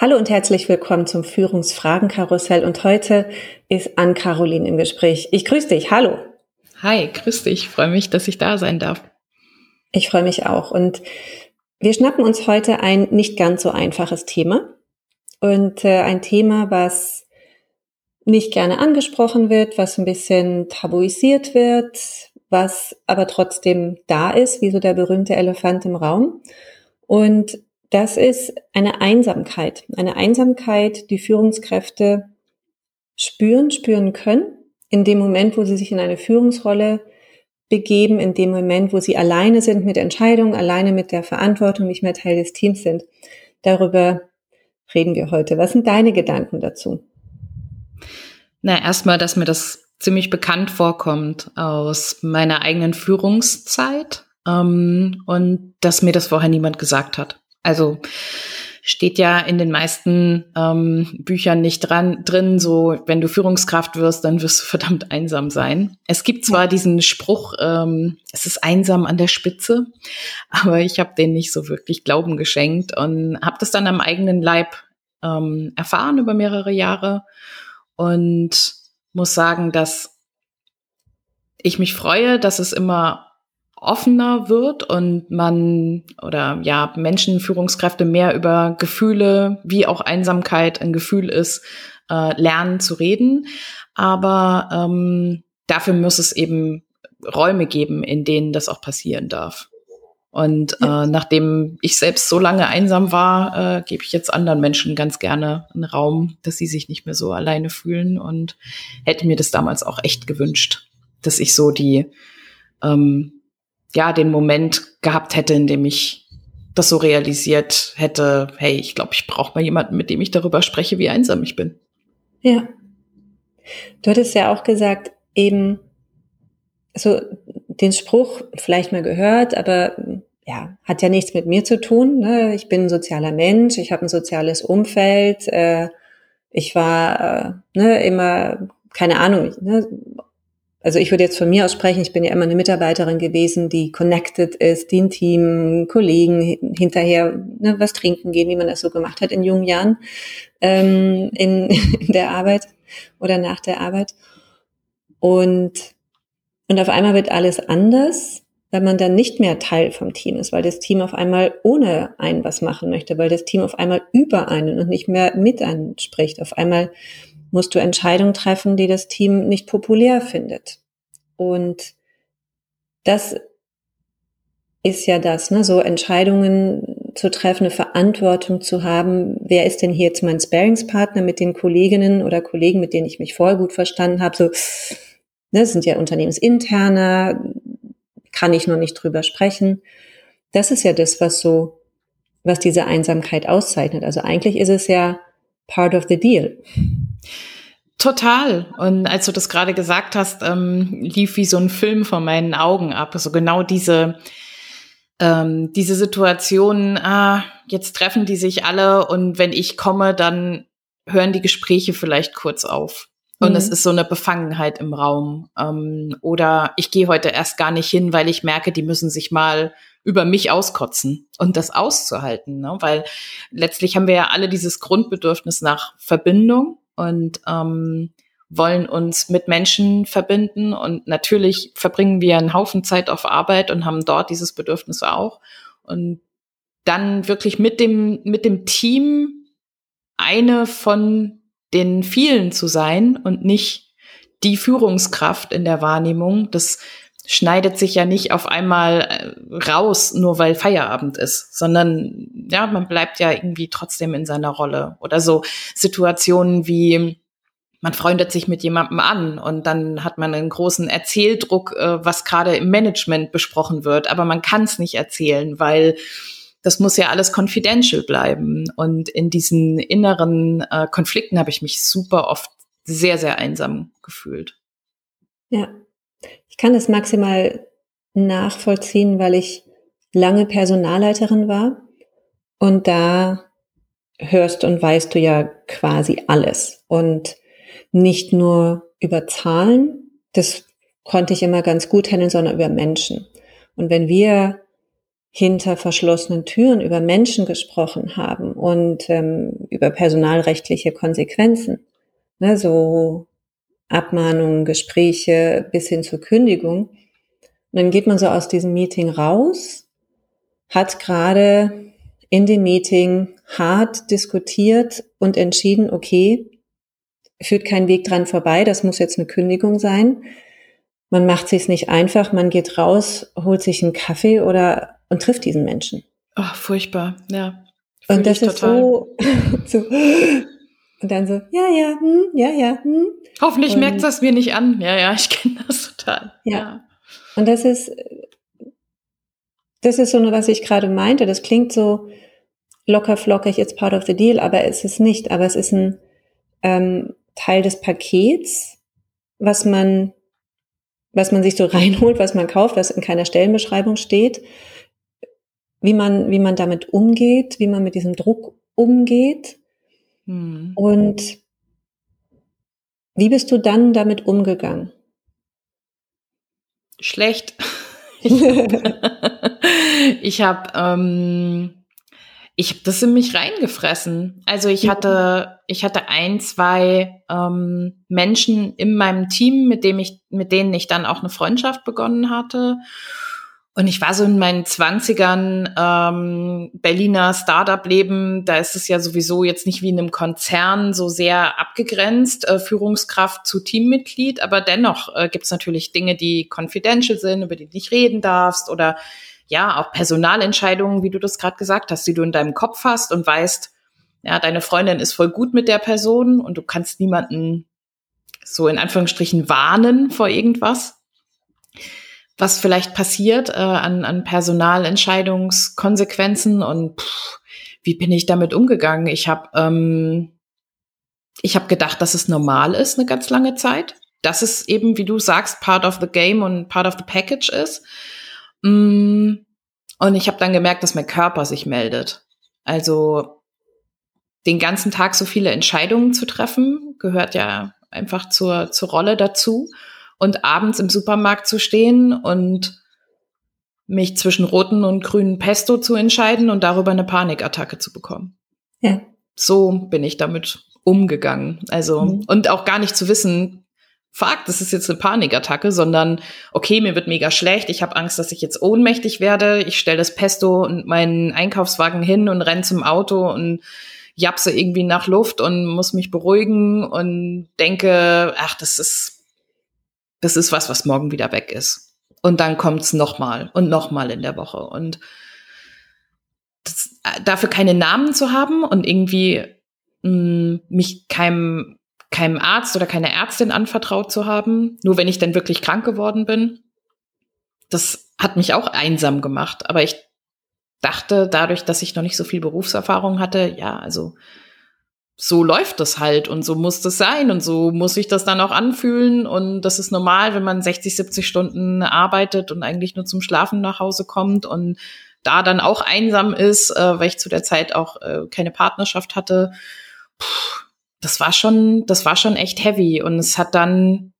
Hallo und herzlich willkommen zum Führungsfragenkarussell und heute ist Ann-Caroline im Gespräch. Ich grüße dich. Hallo. Hi, grüß dich. Ich freue mich, dass ich da sein darf. Ich freue mich auch und wir schnappen uns heute ein nicht ganz so einfaches Thema und äh, ein Thema, was nicht gerne angesprochen wird, was ein bisschen tabuisiert wird, was aber trotzdem da ist, wie so der berühmte Elefant im Raum. Und das ist eine Einsamkeit. Eine Einsamkeit, die Führungskräfte spüren, spüren können, in dem Moment, wo sie sich in eine Führungsrolle begeben, in dem Moment, wo sie alleine sind mit Entscheidungen, alleine mit der Verantwortung, nicht mehr Teil des Teams sind. Darüber reden wir heute. Was sind deine Gedanken dazu? Na, erstmal, dass mir das ziemlich bekannt vorkommt aus meiner eigenen Führungszeit ähm, und dass mir das vorher niemand gesagt hat. Also steht ja in den meisten ähm, Büchern nicht dran, drin, so wenn du Führungskraft wirst, dann wirst du verdammt einsam sein. Es gibt zwar diesen Spruch, ähm, es ist einsam an der Spitze, aber ich habe den nicht so wirklich Glauben geschenkt und habe das dann am eigenen Leib ähm, erfahren über mehrere Jahre und muss sagen, dass ich mich freue, dass es immer offener wird und man oder ja Menschen, Führungskräfte mehr über Gefühle, wie auch Einsamkeit ein Gefühl ist, äh, lernen zu reden. Aber ähm, dafür muss es eben Räume geben, in denen das auch passieren darf. Und ja. äh, nachdem ich selbst so lange einsam war, äh, gebe ich jetzt anderen Menschen ganz gerne einen Raum, dass sie sich nicht mehr so alleine fühlen und hätte mir das damals auch echt gewünscht, dass ich so die ähm, ja, den Moment gehabt hätte, in dem ich das so realisiert hätte, hey, ich glaube, ich brauche mal jemanden, mit dem ich darüber spreche, wie einsam ich bin. Ja. Du hattest ja auch gesagt, eben, so den Spruch vielleicht mal gehört, aber ja, hat ja nichts mit mir zu tun. Ne? Ich bin ein sozialer Mensch, ich habe ein soziales Umfeld, äh, ich war äh, ne, immer, keine Ahnung, ne, also ich würde jetzt von mir aus sprechen, ich bin ja immer eine Mitarbeiterin gewesen, die connected ist, die ein Team, Kollegen hinterher ne, was trinken gehen, wie man das so gemacht hat in jungen Jahren ähm, in, in der Arbeit oder nach der Arbeit. Und, und auf einmal wird alles anders, weil man dann nicht mehr Teil vom Team ist, weil das Team auf einmal ohne einen was machen möchte, weil das Team auf einmal über einen und nicht mehr mit einem spricht. Auf einmal musst du Entscheidungen treffen, die das Team nicht populär findet. Und das ist ja das, ne, so Entscheidungen zu treffen, eine Verantwortung zu haben. Wer ist denn hier jetzt mein Sparingspartner mit den Kolleginnen oder Kollegen, mit denen ich mich vorher gut verstanden habe? So, ne, sind ja unternehmensinterner, kann ich noch nicht drüber sprechen. Das ist ja das, was so, was diese Einsamkeit auszeichnet. Also eigentlich ist es ja part of the deal. Total. Und als du das gerade gesagt hast, ähm, lief wie so ein Film vor meinen Augen ab. Also genau diese, ähm, diese Situation, ah, jetzt treffen die sich alle und wenn ich komme, dann hören die Gespräche vielleicht kurz auf. Und mhm. es ist so eine Befangenheit im Raum. Ähm, oder ich gehe heute erst gar nicht hin, weil ich merke, die müssen sich mal über mich auskotzen und das auszuhalten. Ne? Weil letztlich haben wir ja alle dieses Grundbedürfnis nach Verbindung und ähm, wollen uns mit Menschen verbinden. Und natürlich verbringen wir einen Haufen Zeit auf Arbeit und haben dort dieses Bedürfnis auch. Und dann wirklich mit dem, mit dem Team eine von den vielen zu sein und nicht die Führungskraft in der Wahrnehmung. Das schneidet sich ja nicht auf einmal äh, raus, nur weil Feierabend ist, sondern ja, man bleibt ja irgendwie trotzdem in seiner Rolle. Oder so Situationen wie, man freundet sich mit jemandem an und dann hat man einen großen Erzähldruck, äh, was gerade im Management besprochen wird, aber man kann es nicht erzählen, weil das muss ja alles confidential bleiben. Und in diesen inneren äh, Konflikten habe ich mich super oft sehr, sehr einsam gefühlt. Ja, ich kann das maximal nachvollziehen, weil ich lange Personalleiterin war und da hörst und weißt du ja quasi alles und nicht nur über Zahlen, das konnte ich immer ganz gut handeln, sondern über Menschen. Und wenn wir hinter verschlossenen Türen über Menschen gesprochen haben und ähm, über personalrechtliche Konsequenzen, ne, so Abmahnungen, Gespräche bis hin zur Kündigung. Und dann geht man so aus diesem Meeting raus, hat gerade in dem Meeting hart diskutiert und entschieden, okay, führt kein Weg dran vorbei, das muss jetzt eine Kündigung sein. Man macht sich nicht einfach, man geht raus, holt sich einen Kaffee oder und trifft diesen Menschen. Ach, furchtbar, ja. Und das ist so, so und dann so, ja, ja, hm, ja, ja. Hm. Hoffentlich und, merkt das mir nicht an. Ja, ja, ich kenne das total. Ja. ja. Und das ist, das ist so, was ich gerade meinte. Das klingt so locker flockig, it's part of the deal, aber es ist nicht. Aber es ist ein ähm, Teil des Pakets, was man, was man sich so reinholt, was man kauft, was in keiner Stellenbeschreibung steht, wie man, wie man damit umgeht, wie man mit diesem Druck umgeht hm. Und wie bist du dann damit umgegangen? Schlecht. ich habe ähm, ich habe das in mich reingefressen. Also ich hatte ich hatte ein zwei ähm, Menschen in meinem Team, mit dem ich mit denen ich dann auch eine Freundschaft begonnen hatte und ich war so in meinen Zwanzigern ähm, Berliner Startup-Leben, da ist es ja sowieso jetzt nicht wie in einem Konzern so sehr abgegrenzt, äh, Führungskraft zu Teammitglied, aber dennoch äh, gibt es natürlich Dinge, die confidential sind, über die du nicht reden darfst. Oder ja, auch Personalentscheidungen, wie du das gerade gesagt hast, die du in deinem Kopf hast und weißt, ja, deine Freundin ist voll gut mit der Person und du kannst niemanden so in Anführungsstrichen warnen vor irgendwas was vielleicht passiert äh, an, an Personalentscheidungskonsequenzen und pff, wie bin ich damit umgegangen? Ich habe ähm, ich gedacht, dass es normal ist eine ganz lange Zeit, dass es eben, wie du sagst, part of the game und part of the package ist. Mm, und ich habe dann gemerkt, dass mein Körper sich meldet. Also den ganzen Tag so viele Entscheidungen zu treffen, gehört ja einfach zur, zur Rolle dazu und abends im Supermarkt zu stehen und mich zwischen roten und grünen Pesto zu entscheiden und darüber eine Panikattacke zu bekommen. Ja. So bin ich damit umgegangen. Also, mhm. und auch gar nicht zu wissen, fuck, das ist jetzt eine Panikattacke, sondern okay, mir wird mega schlecht, ich habe Angst, dass ich jetzt ohnmächtig werde, ich stelle das Pesto und meinen Einkaufswagen hin und renn zum Auto und japse irgendwie nach Luft und muss mich beruhigen und denke, ach, das ist das ist was, was morgen wieder weg ist. Und dann kommt's nochmal und nochmal in der Woche. Und das, äh, dafür keine Namen zu haben und irgendwie mh, mm, mich keinem, keinem Arzt oder keine Ärztin anvertraut zu haben, nur wenn ich dann wirklich krank geworden bin, das hat mich auch einsam gemacht. Aber ich dachte, dadurch, dass ich noch nicht so viel Berufserfahrung hatte, ja, also so läuft das halt und so muss das sein und so muss sich das dann auch anfühlen und das ist normal, wenn man 60, 70 Stunden arbeitet und eigentlich nur zum Schlafen nach Hause kommt und da dann auch einsam ist, äh, weil ich zu der Zeit auch äh, keine Partnerschaft hatte. Puh, das war schon, das war schon echt heavy und es hat dann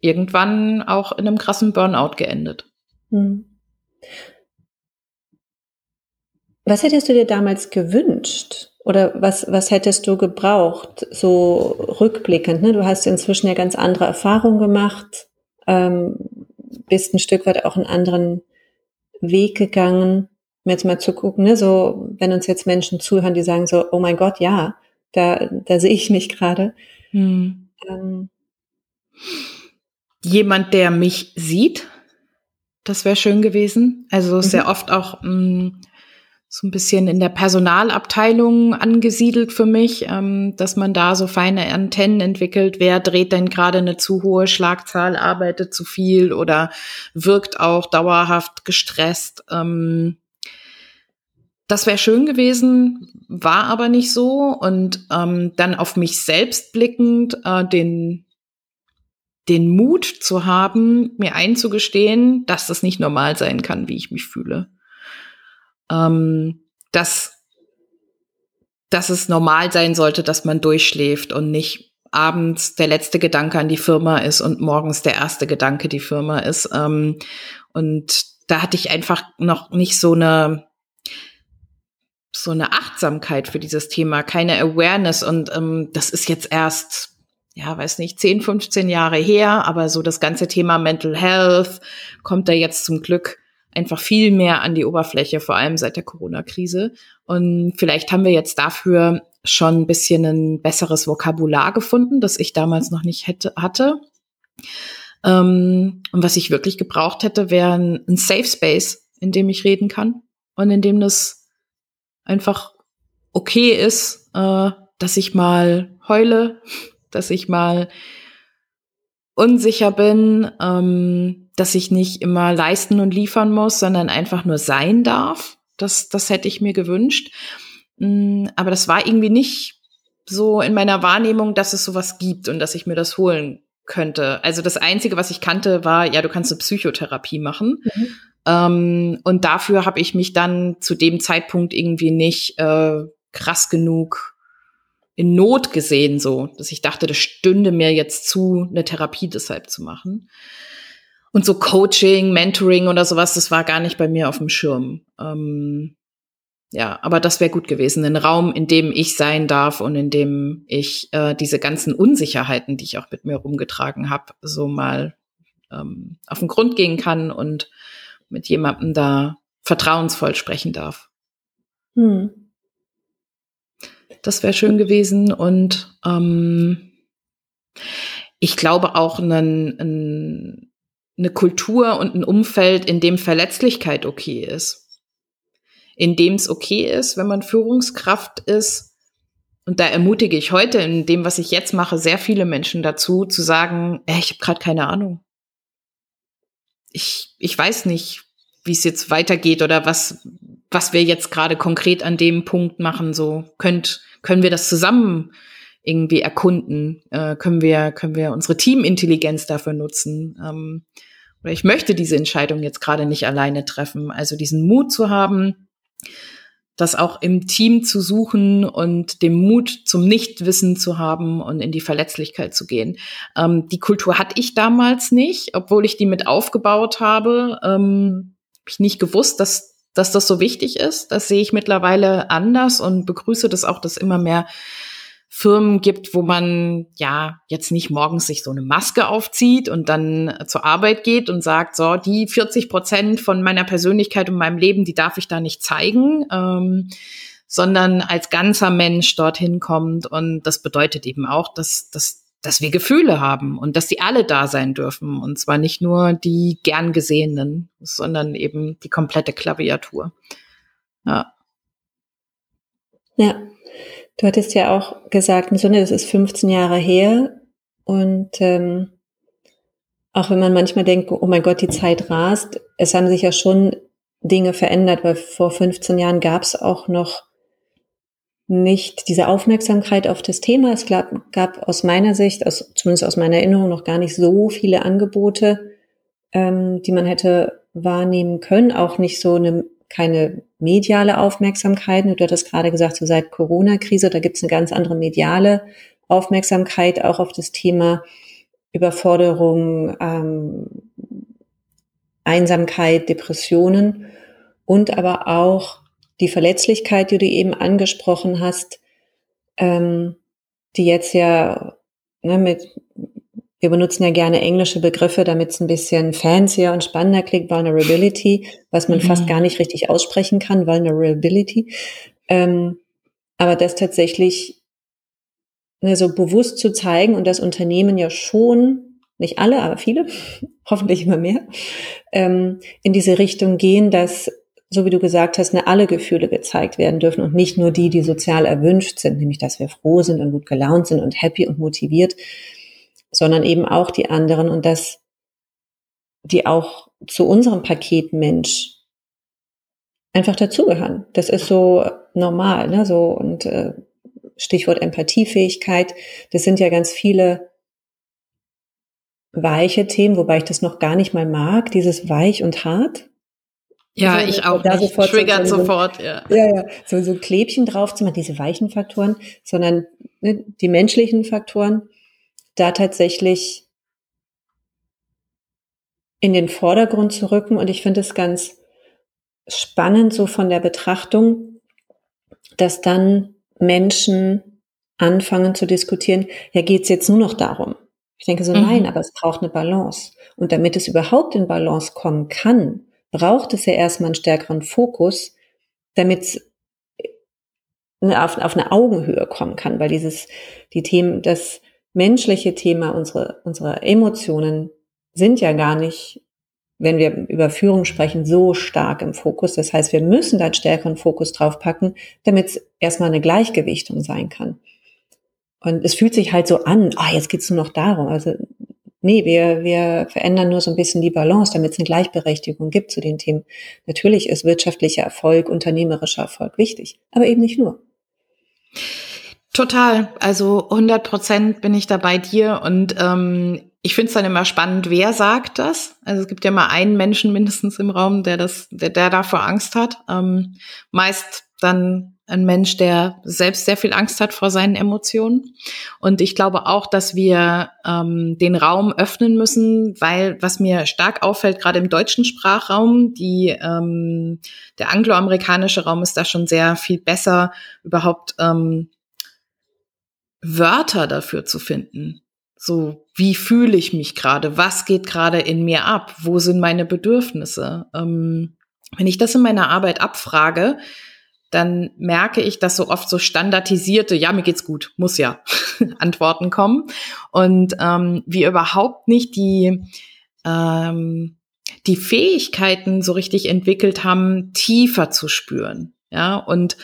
irgendwann auch in einem krassen Burnout geendet. Hm. Was hättest du dir damals gewünscht? Oder was, was hättest du gebraucht, so rückblickend? Ne? Du hast inzwischen ja ganz andere Erfahrungen gemacht, ähm, bist ein Stück weit auch einen anderen Weg gegangen, um jetzt mal zu gucken, ne? so wenn uns jetzt Menschen zuhören, die sagen so, oh mein Gott, ja, Da, da sehe ich mich gerade. Hm. Ähm. Jemand, der mich sieht, das wäre schön gewesen. Also mhm. sehr oft auch mh, mm, so ein bisschen in der Personalabteilung angesiedelt für mich, ähm, dass man da so feine Antennen entwickelt. Wer dreht denn gerade eine zu hohe Schlagzahl, arbeitet zu viel oder wirkt auch dauerhaft gestresst? Ähm, das wäre schön gewesen, war aber nicht so. Und ähm, dann auf mich selbst blickend, äh, den den Mut zu haben, mir einzugestehen, dass das nicht normal sein kann, wie ich mich fühle. Ähm, dass, dass es normal sein sollte, dass man durchschläft und nicht abends der letzte Gedanke an die Firma ist und morgens der erste Gedanke die Firma ist. Ähm, und da hatte ich einfach noch nicht so eine so eine Achtsamkeit für dieses Thema, keine Awareness und ähm, das ist jetzt erst ja, weiß nicht, 10, 15 Jahre her, aber so das ganze Thema Mental Health kommt da jetzt zum Glück einfach viel mehr an die Oberfläche, vor allem seit der Corona-Krise. Und vielleicht haben wir jetzt dafür schon ein bisschen ein besseres Vokabular gefunden, das ich damals noch nicht hätte, hatte. Ähm, und was ich wirklich gebraucht hätte, wäre ein, ein Safe Space, in dem ich reden kann und in dem das einfach okay ist, äh, dass ich mal heule, dass ich mal unsicher bin, ähm, dass ich nicht immer leisten und liefern muss, sondern einfach nur sein darf. Das, das hätte ich mir gewünscht. Mm, aber das war irgendwie nicht so in meiner Wahrnehmung, dass es sowas gibt und dass ich mir das holen könnte. Also das Einzige, was ich kannte, war, ja, du kannst eine Psychotherapie machen. Mhm. Ähm, und dafür habe ich mich dann zu dem Zeitpunkt irgendwie nicht äh, krass genug in Not gesehen, so, dass ich dachte, das stünde mir jetzt zu, eine Therapie deshalb zu machen. Und so Coaching, Mentoring oder sowas, das war gar nicht bei mir auf dem Schirm. Ähm, ja, aber das wäre gut gewesen. Ein Raum, in dem ich sein darf und in dem ich äh, diese ganzen Unsicherheiten, die ich auch mit mir rumgetragen habe, so mal ähm, auf den Grund gehen kann und mit jemandem da vertrauensvoll sprechen darf. Hm. Das wäre schön gewesen. Und ähm, ich glaube auch einen, einen, eine Kultur und ein Umfeld, in dem Verletzlichkeit okay ist. In dem es okay ist, wenn man Führungskraft ist. Und da ermutige ich heute in dem, was ich jetzt mache, sehr viele Menschen dazu, zu sagen, äh, ich habe gerade keine Ahnung. Ich, ich weiß nicht, wie es jetzt weitergeht oder was, was wir jetzt gerade konkret an dem Punkt machen. So könnt, können wir das zusammen irgendwie erkunden? Äh, können wir, können wir unsere Teamintelligenz dafür nutzen? Ähm, oder ich möchte diese Entscheidung jetzt gerade nicht alleine treffen. Also diesen Mut zu haben, das auch im Team zu suchen und den Mut zum Nichtwissen zu haben und in die Verletzlichkeit zu gehen. Ähm, die Kultur hatte ich damals nicht, obwohl ich die mit aufgebaut habe. Ähm, habe ich nicht gewusst, dass dass das so wichtig ist. Das sehe ich mittlerweile anders und begrüße das auch, dass immer mehr Firmen gibt, wo man ja jetzt nicht morgens sich so eine Maske aufzieht und dann zur Arbeit geht und sagt, so, die 40 Prozent von meiner Persönlichkeit und meinem Leben, die darf ich da nicht zeigen, ähm, sondern als ganzer Mensch dorthin kommt. Und das bedeutet eben auch, dass, dass dass wir Gefühle haben und dass sie alle da sein dürfen. Und zwar nicht nur die gern gesehenen, sondern eben die komplette Klaviatur. Ja. Ja. Du hattest ja auch gesagt, Sonne, das ist 15 Jahre her. Und ähm, auch wenn man manchmal denkt, oh mein Gott, die Zeit rast, es haben sich ja schon Dinge verändert, weil vor 15 Jahren gab es auch noch nicht diese Aufmerksamkeit auf das Thema. Es gab, gab aus meiner Sicht, aus, zumindest aus meiner Erinnerung, noch gar nicht so viele Angebote, ähm, die man hätte wahrnehmen können. Auch nicht so eine keine mediale Aufmerksamkeit. Du hattest gerade gesagt, so seit Corona-Krise, da gibt es eine ganz andere mediale Aufmerksamkeit auch auf das Thema Überforderung, ähm, Einsamkeit, Depressionen und aber auch die Verletzlichkeit, die du eben angesprochen hast, ähm, die jetzt ja ne, mit, wir benutzen ja gerne englische Begriffe, damit es ein bisschen fancier und spannender klingt, Vulnerability, was man mhm. fast gar nicht richtig aussprechen kann, Vulnerability. Ähm, aber das tatsächlich ne, so bewusst zu zeigen und das Unternehmen ja schon, nicht alle, aber viele, hoffentlich immer mehr, ähm, in diese Richtung gehen, dass, so wie du gesagt hast, ne, alle Gefühle gezeigt werden dürfen und nicht nur die, die sozial erwünscht sind, nämlich dass wir froh sind und gut gelaunt sind und happy und motiviert, sondern eben auch die anderen und dass die auch zu unserem Paket Mensch einfach dazugehören. Das ist so normal, ne? So und äh, Stichwort Empathiefähigkeit. Das sind ja ganz viele weiche Themen, wobei ich das noch gar nicht mal mag, dieses weich und hart. Ja, also, ich auch da nicht. Sofort Triggert so, sofort, ja. Ja, ja, so, so Klebchen drauf zu machen, diese weichen Faktoren, sondern ne, die menschlichen Faktoren, da tatsächlich in den Vordergrund zu rücken. Und ich finde es ganz spannend so von der Betrachtung, dass dann Menschen anfangen zu diskutieren, ja, geht's jetzt nur noch darum? Ich denke so, mhm. nein, aber es braucht eine Balance. Und damit es überhaupt in Balance kommen kann, braucht es ja erstmal einen stärkeren Fokus, damit es auf, auf eine Augenhöhe kommen kann, weil dieses, die Themen, das menschliche Thema, unsere, unsere Emotionen sind ja gar nicht wenn wir über Führung sprechen, so stark im Fokus. Das heißt, wir müssen da einen stärkeren Fokus drauf packen, damit es erstmal eine Gleichgewichtung sein kann. Und es fühlt sich halt so an, ah, jetzt geht's nur noch darum. Also nee, wir, wir verändern nur so ein bisschen die Balance, damit es eine Gleichberechtigung gibt zu den Themen. Natürlich ist wirtschaftlicher Erfolg, unternehmerischer Erfolg wichtig, aber eben nicht nur. Total. Also 100 Prozent bin ich da bei dir und ähm, ich finde es dann immer spannend, wer sagt das. Also es gibt ja mal einen Menschen mindestens im Raum, der das, der, der davor Angst hat. Ähm, meist dann ein Mensch, der selbst sehr viel Angst hat vor seinen Emotionen. Und ich glaube auch, dass wir ähm, den Raum öffnen müssen, weil was mir stark auffällt, gerade im deutschen Sprachraum, die ähm, der angloamerikanische Raum ist da schon sehr viel besser, überhaupt ähm, Wörter dafür zu finden. So, wie fühle ich mich gerade? Was geht gerade in mir ab? Wo sind meine Bedürfnisse? Ähm, wenn ich das in meiner Arbeit abfrage, dann merke ich, dass so oft so standardisierte, ja, mir geht's gut, muss ja, Antworten kommen. Und ähm, wir überhaupt nicht die, ähm, die Fähigkeiten so richtig entwickelt haben, tiefer zu spüren. Ja, und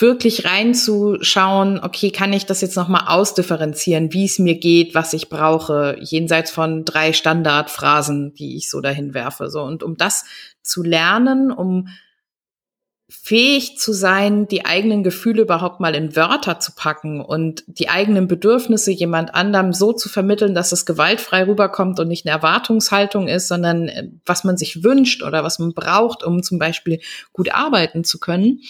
wirklich reinzuschauen, okay, kann ich das jetzt nochmal ausdifferenzieren, wie es mir geht, was ich brauche, jenseits von drei Standardphrasen, die ich so dahin werfe. So, und um das zu lernen, um fähig zu sein, die eigenen Gefühle überhaupt mal in Wörter zu packen und die eigenen Bedürfnisse jemand anderem so zu vermitteln, dass es gewaltfrei rüberkommt und nicht eine Erwartungshaltung ist, sondern äh, was man sich wünscht oder was man braucht, um zum Beispiel gut arbeiten zu können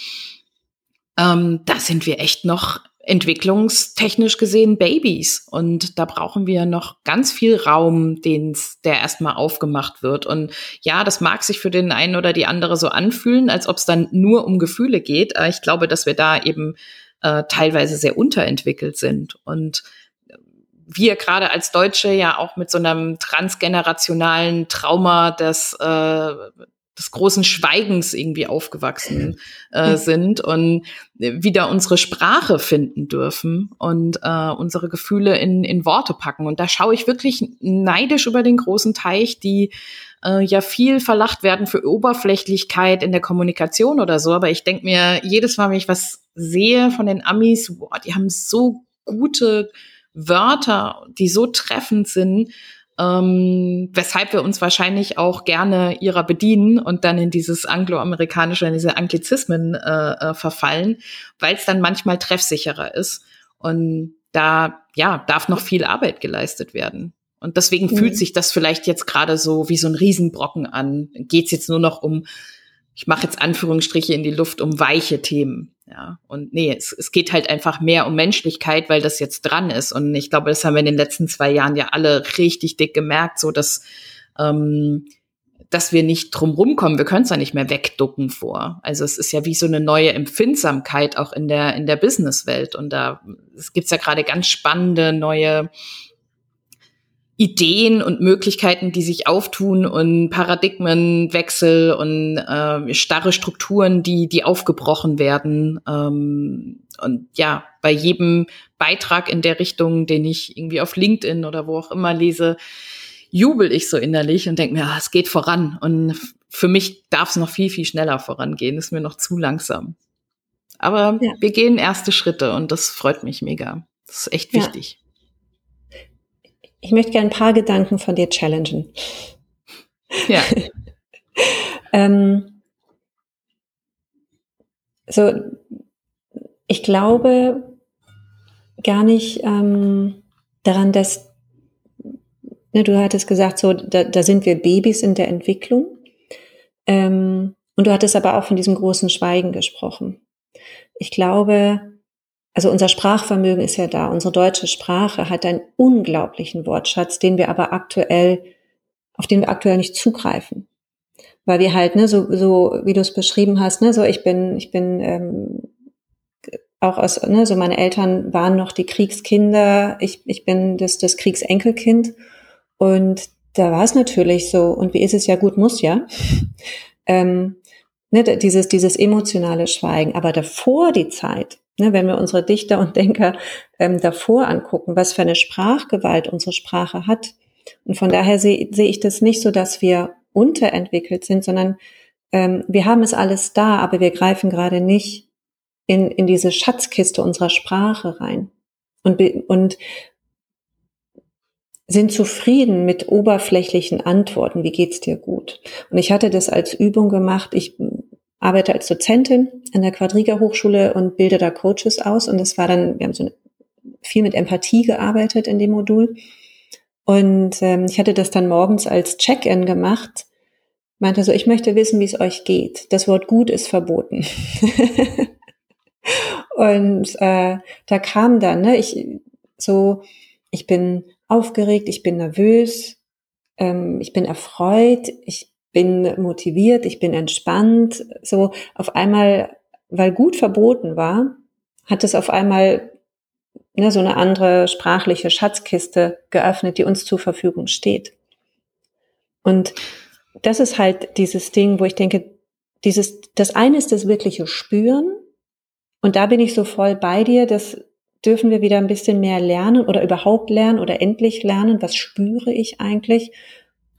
ähm, da sind wir echt noch entwicklungstechnisch gesehen Babys. Und da brauchen wir noch ganz viel Raum, den's, der erstmal aufgemacht wird. Und ja, das mag sich für den einen oder die andere so anfühlen, als ob es dann nur um Gefühle geht. Aber ich glaube, dass wir da eben äh, teilweise sehr unterentwickelt sind. Und wir gerade als Deutsche ja auch mit so einem transgenerationalen Trauma des äh, des großen Schweigens irgendwie aufgewachsen äh, sind und wieder unsere Sprache finden dürfen und äh, unsere Gefühle in, in Worte packen. Und da schaue ich wirklich neidisch über den großen Teich, die äh, ja viel verlacht werden für Oberflächlichkeit in der Kommunikation oder so. Aber ich denke mir, jedes Mal, wenn ich was sehe von den Amis, boah, die haben so gute Wörter, die so treffend sind ähm, weshalb wir uns wahrscheinlich auch gerne ihrer bedienen und dann in dieses angloamerikanische, in diese Anglizismen äh, äh, verfallen, weil es dann manchmal treffsicherer ist. Und da, ja, darf noch viel Arbeit geleistet werden. Und deswegen mhm. fühlt sich das vielleicht jetzt gerade so wie so ein Riesenbrocken an. Geht es jetzt nur noch um, ich mache jetzt Anführungsstriche in die Luft, um weiche Themen. Ja, und nee, es, es geht halt einfach mehr um Menschlichkeit, weil das jetzt dran ist. Und ich glaube, das haben wir in den letzten zwei Jahren ja alle richtig dick gemerkt, so dass, ähm, dass wir nicht drum rumkommen. Wir können es ja nicht mehr wegducken vor. Also es ist ja wie so eine neue Empfindsamkeit auch in der, in der Businesswelt. Und da es gibt's ja gerade ganz spannende neue Ideen und Möglichkeiten, die sich auftun und Paradigmenwechsel und äh, starre Strukturen, die, die aufgebrochen werden. Ähm, und ja, bei jedem Beitrag in der Richtung, den ich irgendwie auf LinkedIn oder wo auch immer lese, jubel ich so innerlich und denke mir, ah, es geht voran. Und für mich darf es noch viel, viel schneller vorangehen. Ist mir noch zu langsam. Aber ja. wir gehen erste Schritte und das freut mich mega. Das ist echt wichtig. Ich möchte gerne ein paar Gedanken von dir challengen. Ja. ähm, so, ich glaube gar nicht ähm, daran, dass ne, du hattest gesagt, so da, da sind wir Babys in der Entwicklung. Ähm, und du hattest aber auch von diesem großen Schweigen gesprochen. Ich glaube, also unser Sprachvermögen ist ja da. Unsere deutsche Sprache hat einen unglaublichen Wortschatz, den wir aber aktuell, auf den wir aktuell nicht zugreifen. Weil wir halt, ne, so, so wie du es beschrieben hast, ne, so ich bin, ich bin ähm, auch aus, ne, so meine Eltern waren noch die Kriegskinder, ich, ich bin das, das Kriegsenkelkind. Und da war es natürlich so, und wie ist es ja gut, muss ja. Ähm, ne, dieses, dieses emotionale Schweigen. Aber davor die Zeit, ne, wenn wir unsere Dichter und Denker ähm, davor angucken, was für eine Sprachgewalt unsere Sprache hat. Und von daher sehe seh ich das nicht so, dass wir unterentwickelt sind, sondern ähm, wir haben es alles da, aber wir greifen gerade nicht in, in diese Schatzkiste unserer Sprache rein. Und, und sind zufrieden mit oberflächlichen Antworten. Wie geht's dir gut? Und ich hatte das als Übung gemacht. Ich arbeite als Dozentin an der Quadriga Hochschule und bilde da Coaches aus. Und das war dann, wir haben so viel mit Empathie gearbeitet in dem Modul. Und ähm, ich hatte das dann morgens als Check-in gemacht. Meinte so, ich möchte wissen, wie es euch geht. Das Wort gut ist verboten. und äh, da kam dann, ne, ich so, ich bin aufgeregt, ich bin nervös, ähm, ich bin erfreut, ich bin motiviert, ich bin entspannt. So auf einmal, weil gut verboten war, hat es auf einmal ne, so eine andere sprachliche Schatzkiste geöffnet, die uns zur Verfügung steht. Und das ist halt dieses Ding, wo ich denke, dieses, das eine ist das wirkliche Spüren. Und da bin ich so voll bei dir, dass dürfen wir wieder ein bisschen mehr lernen oder überhaupt lernen oder endlich lernen, was spüre ich eigentlich,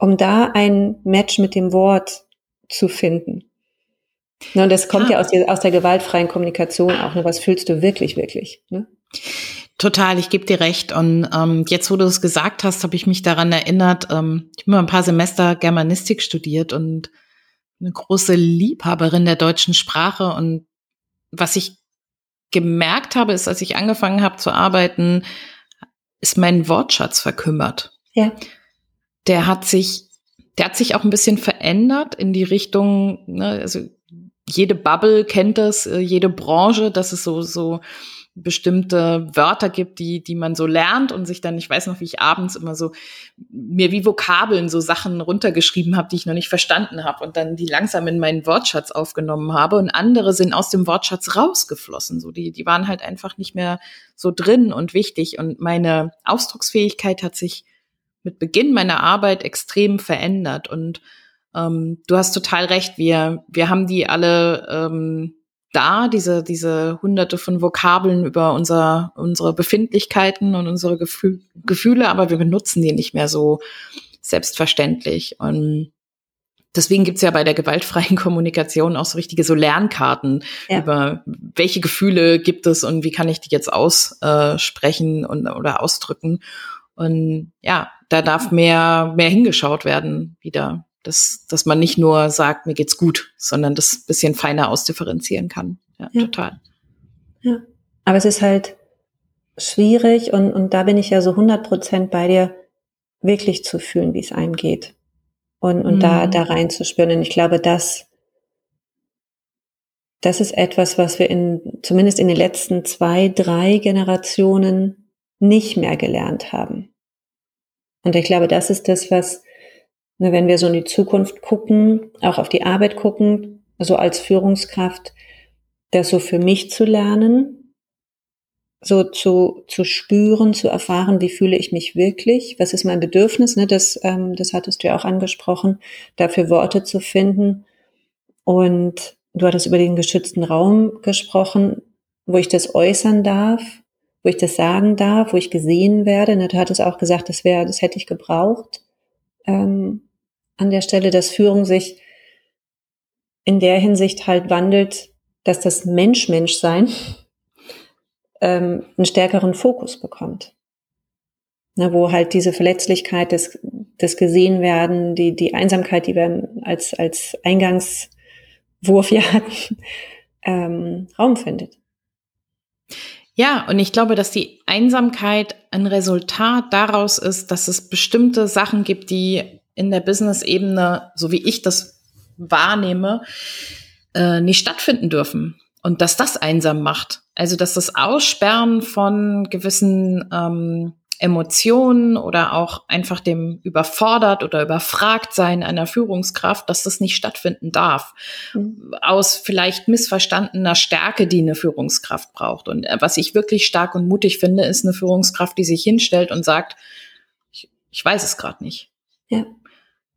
um da ein Match mit dem Wort zu finden. Ne, und das kommt ja, ja aus, der, aus der gewaltfreien Kommunikation auch. Ne? Was fühlst du wirklich, wirklich? Ne? Total, ich gebe dir recht. Und ähm, jetzt, wo du es gesagt hast, habe ich mich daran erinnert, ähm, ich habe mal ein paar Semester Germanistik studiert und eine große Liebhaberin der deutschen Sprache. Und was ich gemerkt habe, ist, als ich angefangen habe zu arbeiten, ist mein Wortschatz verkümmert. Ja. Der hat sich, der hat sich auch ein bisschen verändert in die Richtung, ne, also jede Bubble kennt das, äh, jede Branche, dass es so, so bestimmte Wörter gibt, die, die man so lernt und sich dann, ich weiß noch, wie ich abends immer so mir wie Vokabeln so Sachen runtergeschrieben habe, die ich noch nicht verstanden habe und dann die langsam in meinen Wortschatz aufgenommen habe und andere sind aus dem Wortschatz rausgeflossen, so die, die waren halt einfach nicht mehr so drin und wichtig und meine Ausdrucksfähigkeit hat sich mit Beginn meiner Arbeit extrem verändert und ähm, du hast total recht, wir, wir haben die alle ähm, da, diese, diese hunderte von Vokabeln über unser, unsere Befindlichkeiten und unsere Gefühl, Gefühle, aber wir benutzen die nicht mehr so selbstverständlich. Und deswegen gibt's ja bei der gewaltfreien Kommunikation auch so richtige so Lernkarten ja. über welche Gefühle gibt es und wie kann ich die jetzt aussprechen und oder ausdrücken. Und ja, da darf mehr, mehr hingeschaut werden wieder dass, dass man nicht nur sagt, mir geht's gut, sondern das bisschen feiner ausdifferenzieren kann. Ja, ja. total. Ja. Aber es ist halt schwierig und, und da bin ich ja so 100 Prozent bei dir, wirklich zu fühlen, wie es einem geht. Und, und mhm. da, da reinzuspüren. Und ich glaube, das, das ist etwas, was wir in, zumindest in den letzten zwei, drei Generationen nicht mehr gelernt haben. Und ich glaube, das ist das, was, Ne, wenn wir so in die Zukunft gucken, auch auf die Arbeit gucken, so als Führungskraft, das so für mich zu lernen, so zu, zu spüren, zu erfahren, wie fühle ich mich wirklich, was ist mein Bedürfnis, ne, das, ähm, das hattest du ja auch angesprochen, dafür Worte zu finden. Und du hattest über den geschützten Raum gesprochen. wo ich das äußern darf, wo ich das sagen darf, wo ich gesehen werde. Und du hattest auch gesagt, das wäre, das hätte ich gebraucht. Ähm, an der Stelle, dass Führung sich in der Hinsicht halt wandelt, dass das Mensch-Mensch-Sein ähm, einen stärkeren Fokus bekommt. Na, wo halt diese Verletzlichkeit, das, das Gesehenwerden, die, die Einsamkeit, die wir als, als Eingangswurf hier hatten, ähm, Raum findet. Ja, und ich glaube, dass die Einsamkeit ein Resultat daraus ist, dass es bestimmte Sachen gibt, die in der Business-Ebene, so wie ich das wahrnehme, äh, nicht stattfinden dürfen. Und dass das einsam macht. Also dass das Aussperren von gewissen ähm, Emotionen oder auch einfach dem überfordert oder überfragt sein einer Führungskraft, dass das nicht stattfinden darf. Mhm. Aus vielleicht missverstandener Stärke, die eine Führungskraft braucht. Und äh, was ich wirklich stark und mutig finde, ist eine Führungskraft, die sich hinstellt und sagt, ich, ich weiß es gerade nicht. Ja.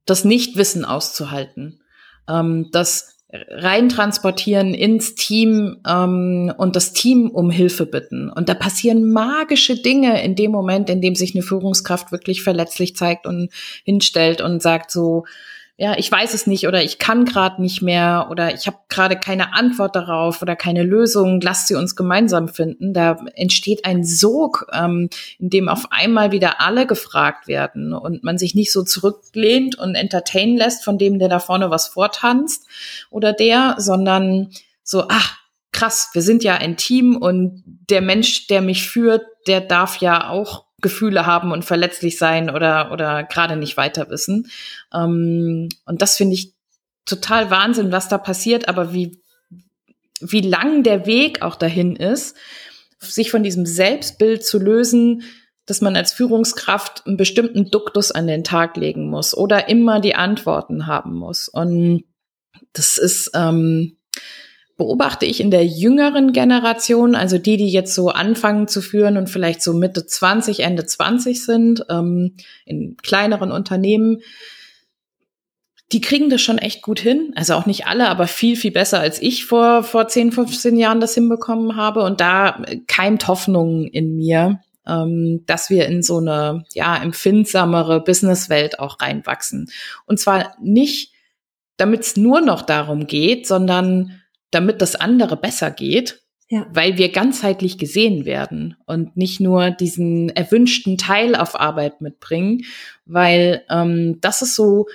Das Nichtwissen auszuhalten. Ähm, das reintransportieren ins Team ähm, und das Team um Hilfe bitten. Und da passieren magische Dinge in dem Moment, in dem sich eine Führungskraft wirklich verletzlich zeigt und hinstellt und sagt so, ja, ich weiß es nicht oder ich kann gerade nicht mehr oder ich habe gerade keine Antwort darauf oder keine Lösung, lasst sie uns gemeinsam finden. Da entsteht ein Sog, ähm, in dem auf einmal wieder alle gefragt werden und man sich nicht so zurücklehnt und entertain lässt von dem, der da vorne was vortanzt oder der, sondern so, ach, krass, wir sind ja ein Team und der Mensch, der mich führt, der darf ja auch Gefühle haben und verletzlich sein oder, oder gerade nicht weiter wissen. Ähm, und das finde ich total Wahnsinn, was da passiert, aber wie, wie lang der Weg auch dahin ist, sich von diesem Selbstbild zu lösen, dass man als Führungskraft einen bestimmten Duktus an den Tag legen muss oder immer die Antworten haben muss. Und das ist, ähm, beobachte ich in der jüngeren Generation, also die, die jetzt so anfangen zu führen und vielleicht so Mitte 20, Ende 20 sind, ähm, in kleineren Unternehmen, die kriegen das schon echt gut hin. Also auch nicht alle, aber viel, viel besser als ich vor, vor 10, 15 Jahren das hinbekommen habe. Und da keimt Hoffnung in mir, ähm, dass wir in so eine, ja, empfindsamere Businesswelt auch reinwachsen. Und zwar nicht, damit es nur noch darum geht, sondern damit das andere besser geht, ja. weil wir ganzheitlich gesehen werden und nicht nur diesen erwünschten Teil auf Arbeit mitbringen, weil ähm, das ist so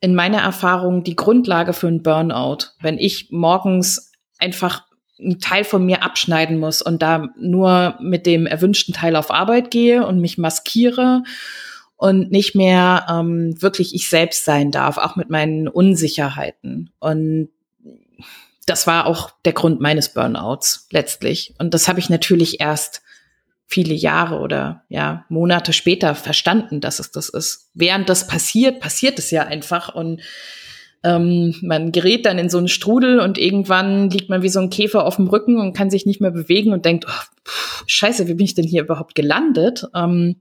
in meiner Erfahrung die Grundlage für einen Burnout. Wenn ich morgens einfach einen Teil von mir abschneiden muss und da nur mit dem erwünschten Teil auf Arbeit gehe und mich maskiere und nicht mehr ähm, wirklich ich selbst sein darf, auch mit meinen Unsicherheiten. Und das war auch der Grund meines Burnouts letztlich. Und das habe ich natürlich erst viele Jahre oder ja Monate später verstanden, dass es das ist. Während das passiert, passiert es ja einfach und ähm, man gerät dann in so einen Strudel und irgendwann liegt man wie so ein Käfer auf dem Rücken und kann sich nicht mehr bewegen und denkt, oh, pff, Scheiße, wie bin ich denn hier überhaupt gelandet? Ähm,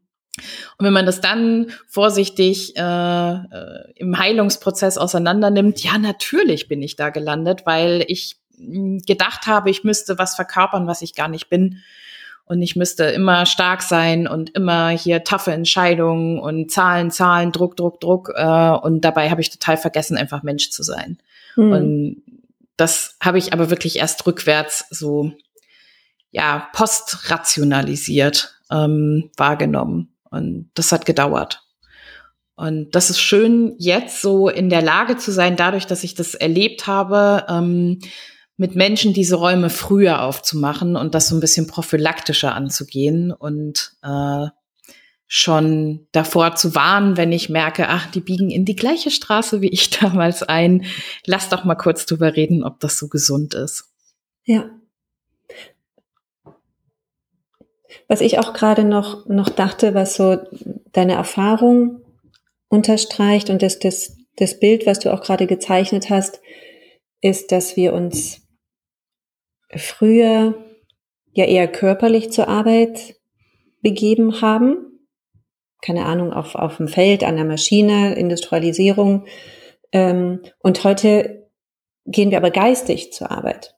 und wenn man das dann vorsichtig äh, äh, im Heilungsprozess auseinandernimmt, ja, natürlich bin ich da gelandet, weil ich hm, gedacht habe, ich müsste was verkörpern, was ich gar nicht bin. Und ich müsste immer stark sein und immer hier taffe Entscheidungen und Zahlen, Zahlen, Druck, Druck, Druck. Äh, und dabei habe ich total vergessen, einfach Mensch zu sein. Mhm. Und das habe ich aber wirklich erst rückwärts so, ja, postrationalisiert ähm, wahrgenommen. Und das hat gedauert. Und das ist schön, jetzt so in der Lage zu sein, dadurch, dass ich das erlebt habe, ähm, mit Menschen diese Räume früher aufzumachen und das so ein bisschen prophylaktischer anzugehen und äh, schon davor zu warnen, wenn ich merke, ach, die biegen in die gleiche Straße wie ich damals ein. Lass doch mal kurz drüber reden, ob das so gesund ist. Ja, Was ich auch gerade noch, noch dachte, was so deine Erfahrung unterstreicht und das, das, das Bild, was du auch gerade gezeichnet hast, ist, dass wir uns früher ja eher körperlich zur Arbeit begeben haben. Keine Ahnung, auf, auf dem Feld, an der Maschine, Industrialisierung. Ähm, und heute gehen wir aber geistig zur Arbeit.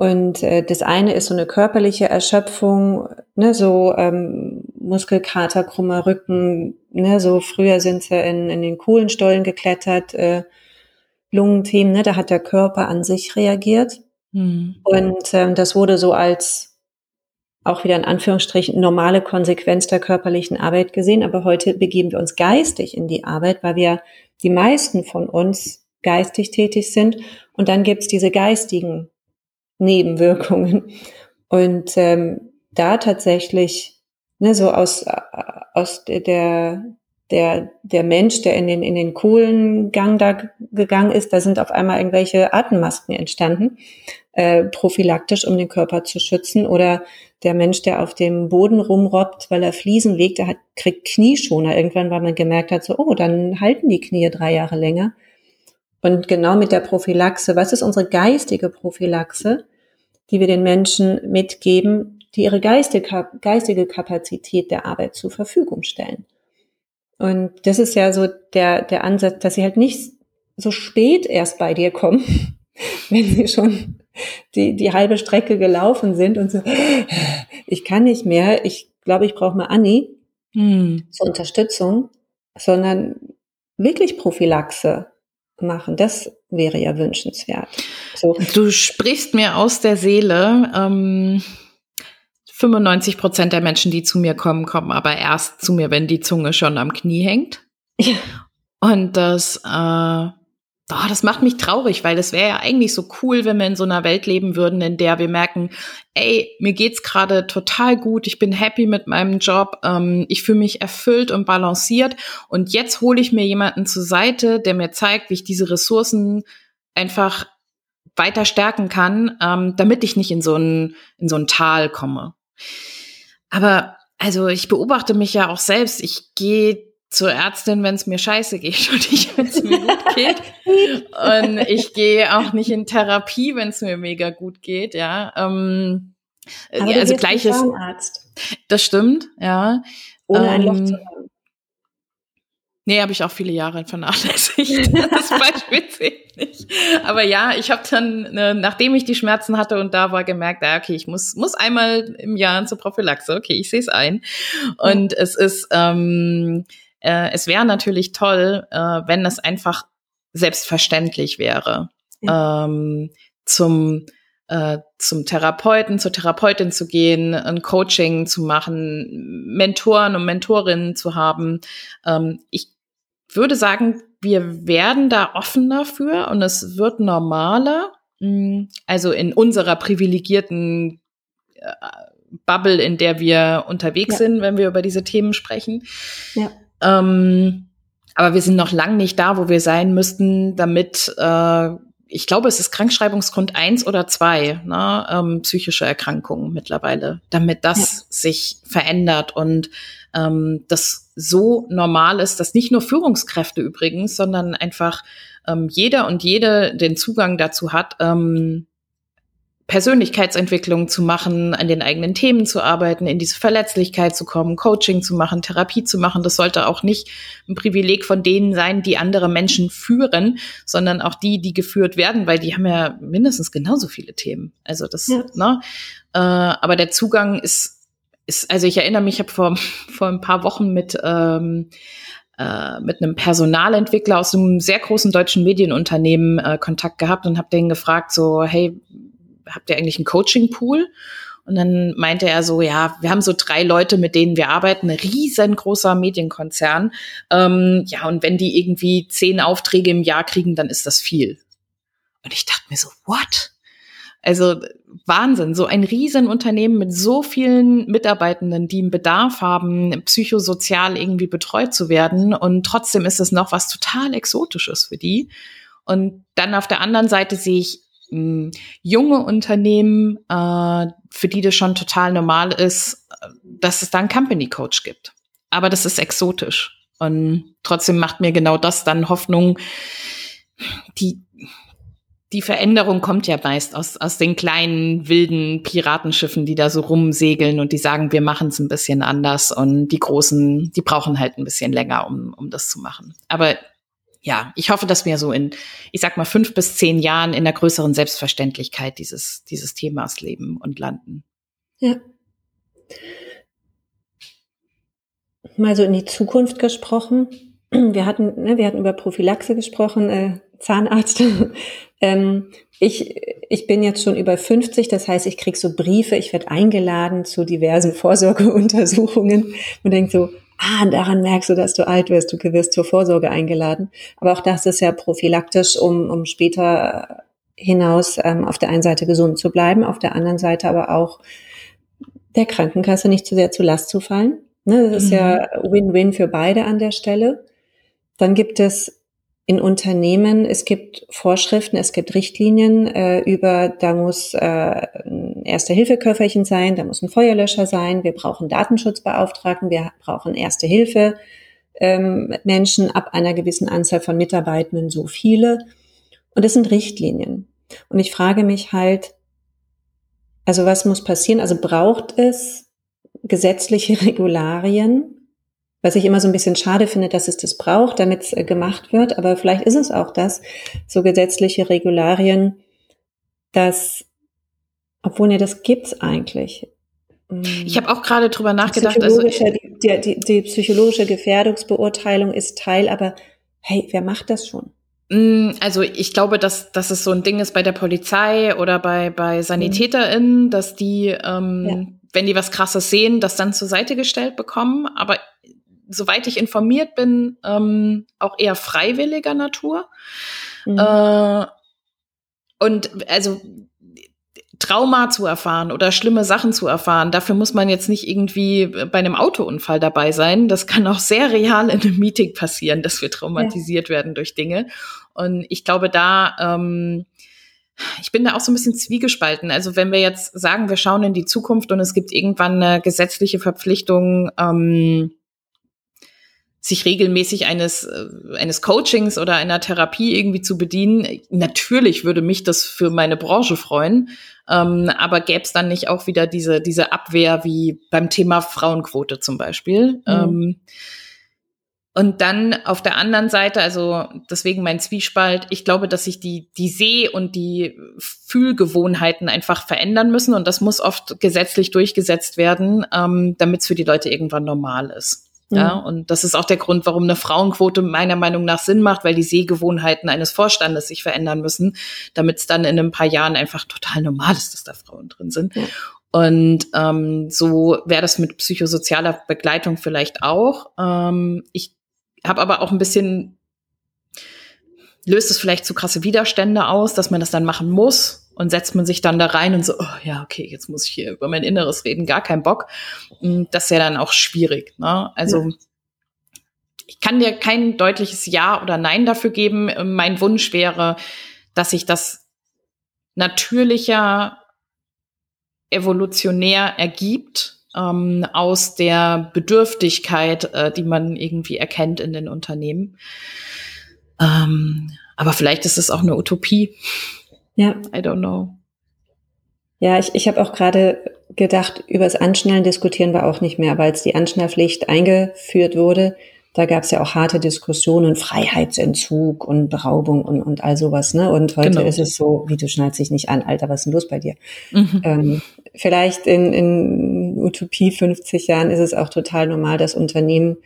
Und äh, das eine ist so eine körperliche Erschöpfung, ne, so ähm, Muskelkater, krummer Rücken, ne, so früher sind sie in, in den Kohlenstollen geklettert, äh, Lungenthemen, ne, da hat der Körper an sich reagiert. Mhm. Und ähm, das wurde so als auch wieder in Anführungsstrichen normale Konsequenz der körperlichen Arbeit gesehen. Aber heute begeben wir uns geistig in die Arbeit, weil wir die meisten von uns geistig tätig sind. Und dann gibt's diese geistigen Nebenwirkungen. Und ähm, da tatsächlich, ne, so aus, aus der, der, der Mensch, der in den, in den Kohlengang da gegangen ist, da sind auf einmal irgendwelche Atemmasken entstanden, äh, prophylaktisch, um den Körper zu schützen. Oder der Mensch, der auf dem Boden rumrobbt, weil er Fliesen legt, der hat, kriegt Knieschoner irgendwann, weil man gemerkt hat, so, oh, dann halten die Knie drei Jahre länger. Und genau mit der Prophylaxe, was ist unsere geistige Prophylaxe, die wir den Menschen mitgeben, die ihre geistige, Kapazität der Arbeit zur Verfügung stellen. Und das ist ja so der, der Ansatz, dass sie halt nicht so spät erst bei dir kommen, wenn sie schon die, die halbe Strecke gelaufen sind und so, ich kann nicht mehr, ich glaube, ich brauche mal Anni hm. zur Unterstützung, sondern wirklich Prophylaxe machen. Das wäre ja wünschenswert. So. Du sprichst mir aus der Seele. Ähm, 95 Prozent der Menschen, die zu mir kommen, kommen aber erst zu mir, wenn die Zunge schon am Knie hängt. Ja. Und das äh, Oh, das macht mich traurig, weil das wäre ja eigentlich so cool, wenn wir in so einer Welt leben würden, in der wir merken, ey, mir geht's gerade total gut, ich bin happy mit meinem Job, ähm, ich fühle mich erfüllt und balanciert und jetzt hole ich mir jemanden zur Seite, der mir zeigt, wie ich diese Ressourcen einfach weiter stärken kann, ähm, damit ich nicht in so ein in so ein Tal komme. Aber also ich beobachte mich ja auch selbst. Ich gehe zur Ärztin, wenn es mir scheiße geht und nicht, wenn es mir gut geht. Und ich gehe auch nicht in Therapie, wenn es mir mega gut geht, ja. Ähm, Aber also gleiches. Das stimmt, ja. Ohne ähm, ein Loch zu haben. Nee, habe ich auch viele Jahre vernachlässigt. das Beispiel zählt nicht. Aber ja, ich habe dann, ne, nachdem ich die Schmerzen hatte und da war, gemerkt, ah, okay, ich muss, muss einmal im Jahr zur Prophylaxe. Okay, ich sehe es ein. Und es ist, ähm, äh, es wäre natürlich toll, äh, wenn es einfach selbstverständlich wäre, ja. ähm, zum äh, zum Therapeuten, zur Therapeutin zu gehen, ein Coaching zu machen, Mentoren und Mentorinnen zu haben. Ähm, ich würde sagen, wir werden da offen dafür und es wird normaler. Hm, also in unserer privilegierten äh, Bubble, in der wir unterwegs ja. sind, wenn wir über diese Themen sprechen. Ja. Ähm, aber wir sind noch lang nicht da, wo wir sein müssten, damit, äh, ich glaube, es ist Krankschreibungsgrund eins oder zwei, ne, ähm, psychische Erkrankungen mittlerweile, damit das ja. sich verändert und ähm, das so normal ist, dass nicht nur Führungskräfte übrigens, sondern einfach ähm, jeder und jede den Zugang dazu hat, ähm, Persönlichkeitsentwicklung zu machen, an den eigenen Themen zu arbeiten, in diese Verletzlichkeit zu kommen, Coaching zu machen, Therapie zu machen. Das sollte auch nicht ein Privileg von denen sein, die andere Menschen führen, sondern auch die, die geführt werden, weil die haben ja mindestens genauso viele Themen. Also das, ja. ne? Äh, aber der Zugang ist, ist, also ich erinnere mich, ich habe vor, vor ein paar Wochen mit ähm, äh, mit einem Personalentwickler aus einem sehr großen deutschen Medienunternehmen äh, Kontakt gehabt und habe den gefragt, so, hey, habt ihr eigentlich einen Coaching-Pool? Und dann meinte er so, ja, wir haben so drei Leute, mit denen wir arbeiten, ein riesengroßer Medienkonzern. Ähm, ja, und wenn die irgendwie zehn Aufträge im Jahr kriegen, dann ist das viel. Und ich dachte mir so, what? Also Wahnsinn, so ein Riesenunternehmen mit so vielen Mitarbeitenden, die einen Bedarf haben, psychosozial irgendwie betreut zu werden. Und trotzdem ist es noch was total Exotisches für die. Und dann auf der anderen Seite sehe ich junge Unternehmen, äh, für die das schon total normal ist, dass es da einen Company Coach gibt. Aber das ist exotisch. Und trotzdem macht mir genau das dann Hoffnung. Die, die Veränderung kommt ja meist aus, aus den kleinen, wilden Piratenschiffen, die da so rumsegeln und die sagen, wir machen es ein bisschen anders. Und die Großen, die brauchen halt ein bisschen länger, um, um das zu machen. Aber ja, ich hoffe, dass wir so in, ich sag mal, fünf bis zehn Jahren in der größeren Selbstverständlichkeit dieses, dieses Themas leben und landen. Ja. Mal so in die Zukunft gesprochen. Wir hatten, ne, wir hatten über Prophylaxe gesprochen, äh, Zahnarzt. ähm, ich, ich bin jetzt schon über 50, das heißt, ich krieg so Briefe, ich werde eingeladen zu diversen Vorsorgeuntersuchungen und denk so, ah, daran merkst du, dass du alt wirst, du wirst zur Vorsorge eingeladen. Aber auch das ist ja prophylaktisch, um, um später hinaus ähm, auf der einen Seite gesund zu bleiben, auf der anderen Seite aber auch der Krankenkasse nicht zu sehr zu Last zu fallen. Ne, das ist mhm. ja Win-Win für beide an der Stelle. Dann gibt es in Unternehmen, es gibt Vorschriften, es gibt Richtlinien äh, über, da muss äh, ein Erste-Hilfe-Köfferchen sein, da muss ein Feuerlöscher sein, wir brauchen Datenschutzbeauftragten, wir brauchen Erste-Hilfe, ähm, Menschen ab einer gewissen Anzahl von Mitarbeitenden, so viele. Und es sind Richtlinien. Und ich frage mich halt, also was muss passieren? Also braucht es gesetzliche Regularien, was ich immer so ein bisschen schade finde, dass es das braucht, damit es äh, gemacht wird. Aber vielleicht ist es auch das, so gesetzliche Regularien, dass, obwohl ja, das gibt's eigentlich. Ich habe auch gerade drüber nachgedacht. Also die, die, die, die psychologische Gefährdungsbeurteilung ist Teil, aber hey, wer macht das schon? Mm, also ich glaube, dass, dass es so ein Ding ist bei der Polizei oder bei, bei SanitäterInnen, dass die, ähm, ja. wenn die was krasses sehen, das dann zur Seite gestellt bekommen. Aber soweit ich informiert bin, ähm, auch eher freiwilliger Natur. Mhm. Äh, und also Trauma zu erfahren oder schlimme Sachen zu erfahren, dafür muss man jetzt nicht irgendwie bei einem Autounfall dabei sein. Das kann auch sehr real in einem Meeting passieren, dass wir traumatisiert ja. werden durch Dinge. Und ich glaube, da ähm, ich bin da auch so ein bisschen zwiegespalten. Also wenn wir jetzt sagen, wir schauen in die Zukunft und es gibt irgendwann eine gesetzliche Verpflichtung, ähm, sich regelmäßig eines, äh, eines Coachings oder einer Therapie irgendwie zu bedienen. Natürlich würde mich das für meine Branche freuen, ähm, aber gäbe es dann nicht auch wieder diese, diese Abwehr wie beim Thema Frauenquote zum Beispiel. Mhm. Ähm, und dann auf der anderen Seite, also deswegen mein Zwiespalt, ich glaube, dass sich die, die Seh- und die Fühlgewohnheiten einfach verändern müssen und das muss oft gesetzlich durchgesetzt werden, ähm, damit es für die Leute irgendwann normal ist. Ja, mhm. und das ist auch der Grund, warum eine Frauenquote meiner Meinung nach Sinn macht, weil die Sehgewohnheiten eines Vorstandes sich verändern müssen, damit es dann in ein paar Jahren einfach total normal ist, dass da Frauen drin sind. Ja. Und ähm, so wäre das mit psychosozialer Begleitung vielleicht auch. Ähm, ich habe aber auch ein bisschen, löst es vielleicht zu krasse Widerstände aus, dass man das dann machen muss und setzt man sich dann da rein und so, oh ja, okay, jetzt muss ich hier über mein Inneres reden, gar kein Bock. Das ist ja dann auch schwierig. Ne? Also ja. ich kann dir kein deutliches Ja oder Nein dafür geben. Mein Wunsch wäre, dass sich das natürlicher, evolutionär ergibt ähm, aus der Bedürftigkeit, äh, die man irgendwie erkennt in den Unternehmen. Ähm, aber vielleicht ist es auch eine Utopie. Ja. I don't know. Ja, ich, ich habe auch gerade gedacht, über das Anschnallen diskutieren wir auch nicht mehr, weil als die Anschnallpflicht eingeführt wurde, da gab es ja auch harte Diskussionen, Freiheitsentzug und Beraubung und, und all sowas. Ne? Und heute genau. ist es so, wie du schnallst dich nicht an, Alter, was ist denn los bei dir? Mhm. Ähm, vielleicht in, in Utopie 50 Jahren ist es auch total normal, dass Unternehmen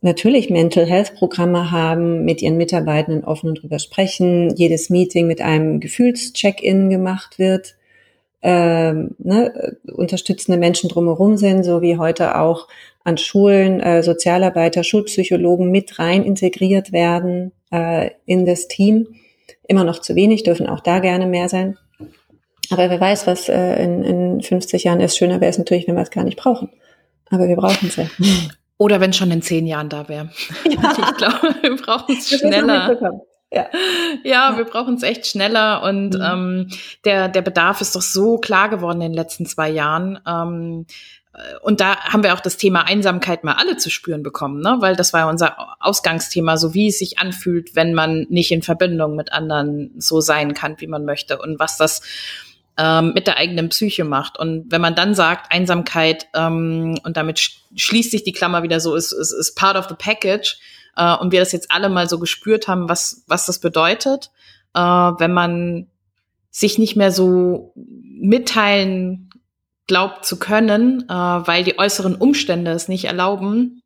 natürlich Mental Health Programme haben, mit ihren Mitarbeitenden offen drüber sprechen, jedes Meeting mit einem Gefühlscheck-in gemacht wird, ähm, ne, unterstützende Menschen drumherum sind, so wie heute auch an Schulen äh, Sozialarbeiter, Schulpsychologen mit rein integriert werden äh, in das Team. Immer noch zu wenig, dürfen auch da gerne mehr sein. Aber wer weiß, was äh, in, in 50 Jahren ist. Schöner wäre es natürlich, wenn wir es gar nicht brauchen. Aber wir brauchen es ja. Oder wenn schon in zehn Jahren da wäre. Ja. Ich glaube, wir brauchen es schneller. Ja. ja, wir brauchen es echt schneller und mhm. ähm, der, der Bedarf ist doch so klar geworden in den letzten zwei Jahren. Ähm, äh, und da haben wir auch das Thema Einsamkeit mal alle zu spüren bekommen, ne? weil das war ja unser Ausgangsthema, so wie es sich anfühlt, wenn man nicht in Verbindung mit anderen so sein kann, wie man möchte und was das ähm, mit der eigenen Psyche macht. Und wenn man dann sagt, Einsamkeit, ähm, und damit sch schließt sich die Klammer wieder so, ist, ist, ist part of the package, äh, und wir das jetzt alle mal so gespürt haben, was, was das bedeutet, äh, wenn man sich nicht mehr so mitteilen glaubt zu können, äh, weil die äußeren Umstände es nicht erlauben,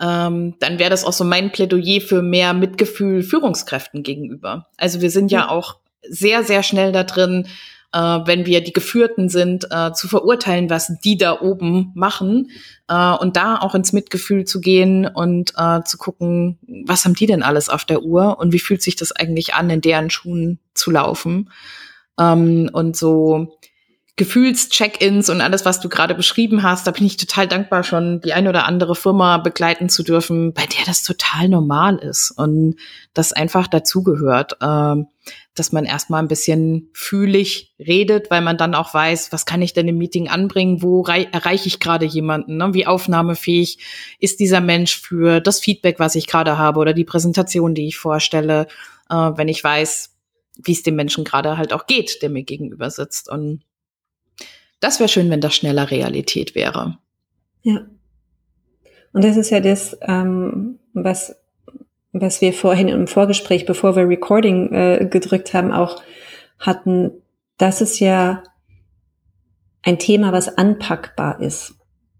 ähm, dann wäre das auch so mein Plädoyer für mehr Mitgefühl Führungskräften gegenüber. Also wir sind ja auch sehr, sehr schnell da drin, äh, wenn wir die Geführten sind, äh, zu verurteilen, was die da oben machen äh, und da auch ins Mitgefühl zu gehen und äh, zu gucken, was haben die denn alles auf der Uhr und wie fühlt sich das eigentlich an, in deren Schuhen zu laufen. Ähm, und so Gefühlscheck-ins und alles, was du gerade beschrieben hast, da bin ich total dankbar, schon die ein oder andere Firma begleiten zu dürfen, bei der das total normal ist und das einfach dazugehört, äh, dass man erstmal ein bisschen fühlig redet, weil man dann auch weiß, was kann ich denn im Meeting anbringen, wo erreiche ich gerade jemanden, ne? wie aufnahmefähig ist dieser Mensch für das Feedback, was ich gerade habe oder die Präsentation, die ich vorstelle, äh, wenn ich weiß, wie es dem Menschen gerade halt auch geht, der mir gegenüber sitzt und das wäre schön, wenn das schneller Realität wäre. Ja. Und das ist ja das, ähm, was, was wir vorhin im Vorgespräch, bevor wir Recording äh, gedrückt haben, auch hatten. Das ist ja ein Thema, was anpackbar ist.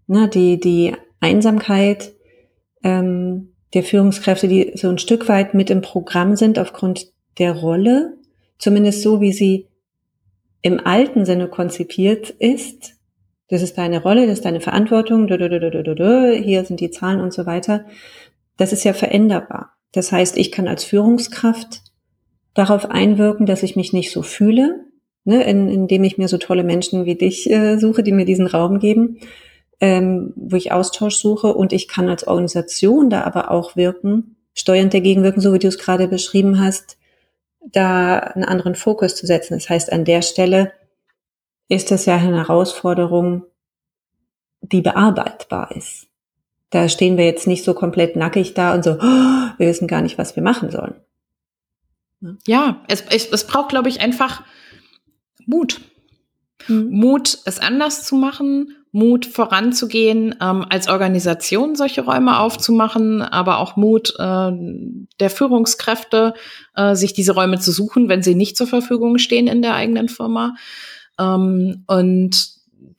Ne, die, die Einsamkeit ähm, der Führungskräfte, die so ein Stück weit mit im Programm sind aufgrund der Rolle, zumindest so, wie sie im alten Sinne konzipiert ist, das ist deine Rolle, das ist deine Verantwortung, hier sind die Zahlen und so weiter, das ist ja veränderbar. Das heißt, ich kann als Führungskraft darauf einwirken, dass ich mich nicht so fühle, ne, in, indem ich mir so tolle Menschen wie dich äh, suche, die mir diesen Raum geben, ähm, wo ich Austausch suche. Und ich kann als Organisation da aber auch wirken, steuernd dagegen wirken, so wie du es gerade beschrieben hast, da einen anderen Fokus zu setzen. Das heißt, an der Stelle ist es ja eine Herausforderung, die bearbeitbar ist. Da stehen wir jetzt nicht so komplett nackig da und so, oh, wir wissen gar nicht, was wir machen sollen. Ja, es, es, es braucht, glaube ich, einfach Mut. Mhm. Mut, es anders zu machen, Mut voranzugehen, ähm, als Organisation solche Räume aufzumachen, aber auch Mut äh, der Führungskräfte, äh, sich diese Räume zu suchen, wenn sie nicht zur Verfügung stehen in der eigenen Firma. Ähm, und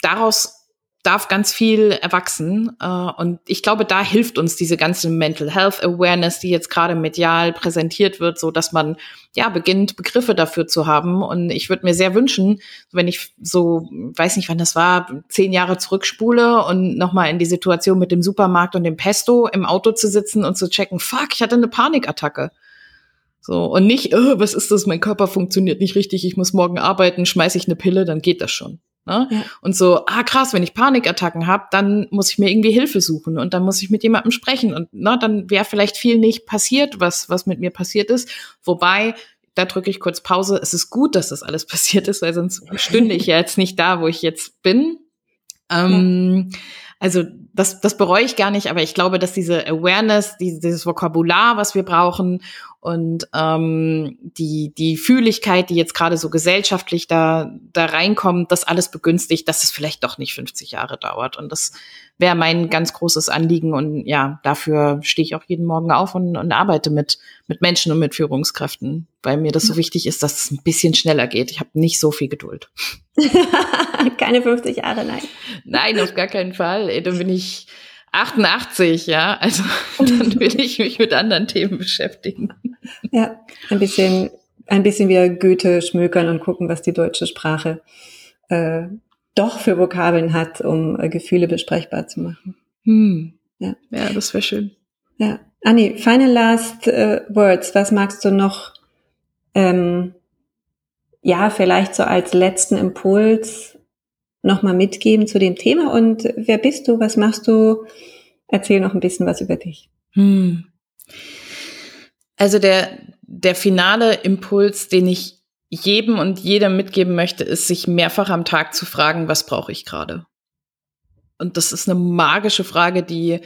daraus darf ganz viel erwachsen. Äh, und ich glaube, da hilft uns diese ganze Mental Health Awareness, die jetzt gerade medial präsentiert wird, so dass man ja beginnt, Begriffe dafür zu haben. Und ich würde mir sehr wünschen, wenn ich so, weiß nicht, wann das war, zehn Jahre zurückspule und nochmal in die Situation mit dem Supermarkt und dem Pesto im Auto zu sitzen und zu checken, fuck, ich hatte eine Panikattacke. So, und nicht, oh, was ist das, mein Körper funktioniert nicht richtig, ich muss morgen arbeiten, schmeiße ich eine Pille, dann geht das schon. Ne? Ja. Und so, ah krass, wenn ich Panikattacken habe, dann muss ich mir irgendwie Hilfe suchen und dann muss ich mit jemandem sprechen und na, ne, dann wäre vielleicht viel nicht passiert, was, was mit mir passiert ist. Wobei, da drücke ich kurz Pause. Es ist gut, dass das alles passiert ist, weil sonst stünde ich ja jetzt nicht da, wo ich jetzt bin. Ähm, ja. Also das, das bereue ich gar nicht, aber ich glaube, dass diese Awareness, dieses Vokabular, was wir brauchen und ähm, die, die Fühligkeit, die jetzt gerade so gesellschaftlich da, da reinkommt, das alles begünstigt, dass es vielleicht doch nicht 50 Jahre dauert. Und das wäre mein ganz großes Anliegen. Und ja, dafür stehe ich auch jeden Morgen auf und, und arbeite mit, mit Menschen und mit Führungskräften, weil mir das so wichtig ist, dass es ein bisschen schneller geht. Ich habe nicht so viel Geduld. Keine 50 Jahre, nein. Nein, auf gar keinen Fall. Ey, dann bin ich 88, ja. Also dann will ich mich mit anderen Themen beschäftigen. Ja, ein bisschen, ein bisschen wie Goethe schmökern und gucken, was die deutsche Sprache äh, doch für Vokabeln hat, um äh, Gefühle besprechbar zu machen. Hm. Ja. ja, das wäre schön. Ja. Anni, final last uh, words. Was magst du noch, ähm, ja, vielleicht so als letzten Impuls nochmal mitgeben zu dem Thema? Und wer bist du? Was machst du? Erzähl noch ein bisschen was über dich. Hm. Also der, der finale Impuls, den ich jedem und jedem mitgeben möchte, ist, sich mehrfach am Tag zu fragen, was brauche ich gerade? Und das ist eine magische Frage, die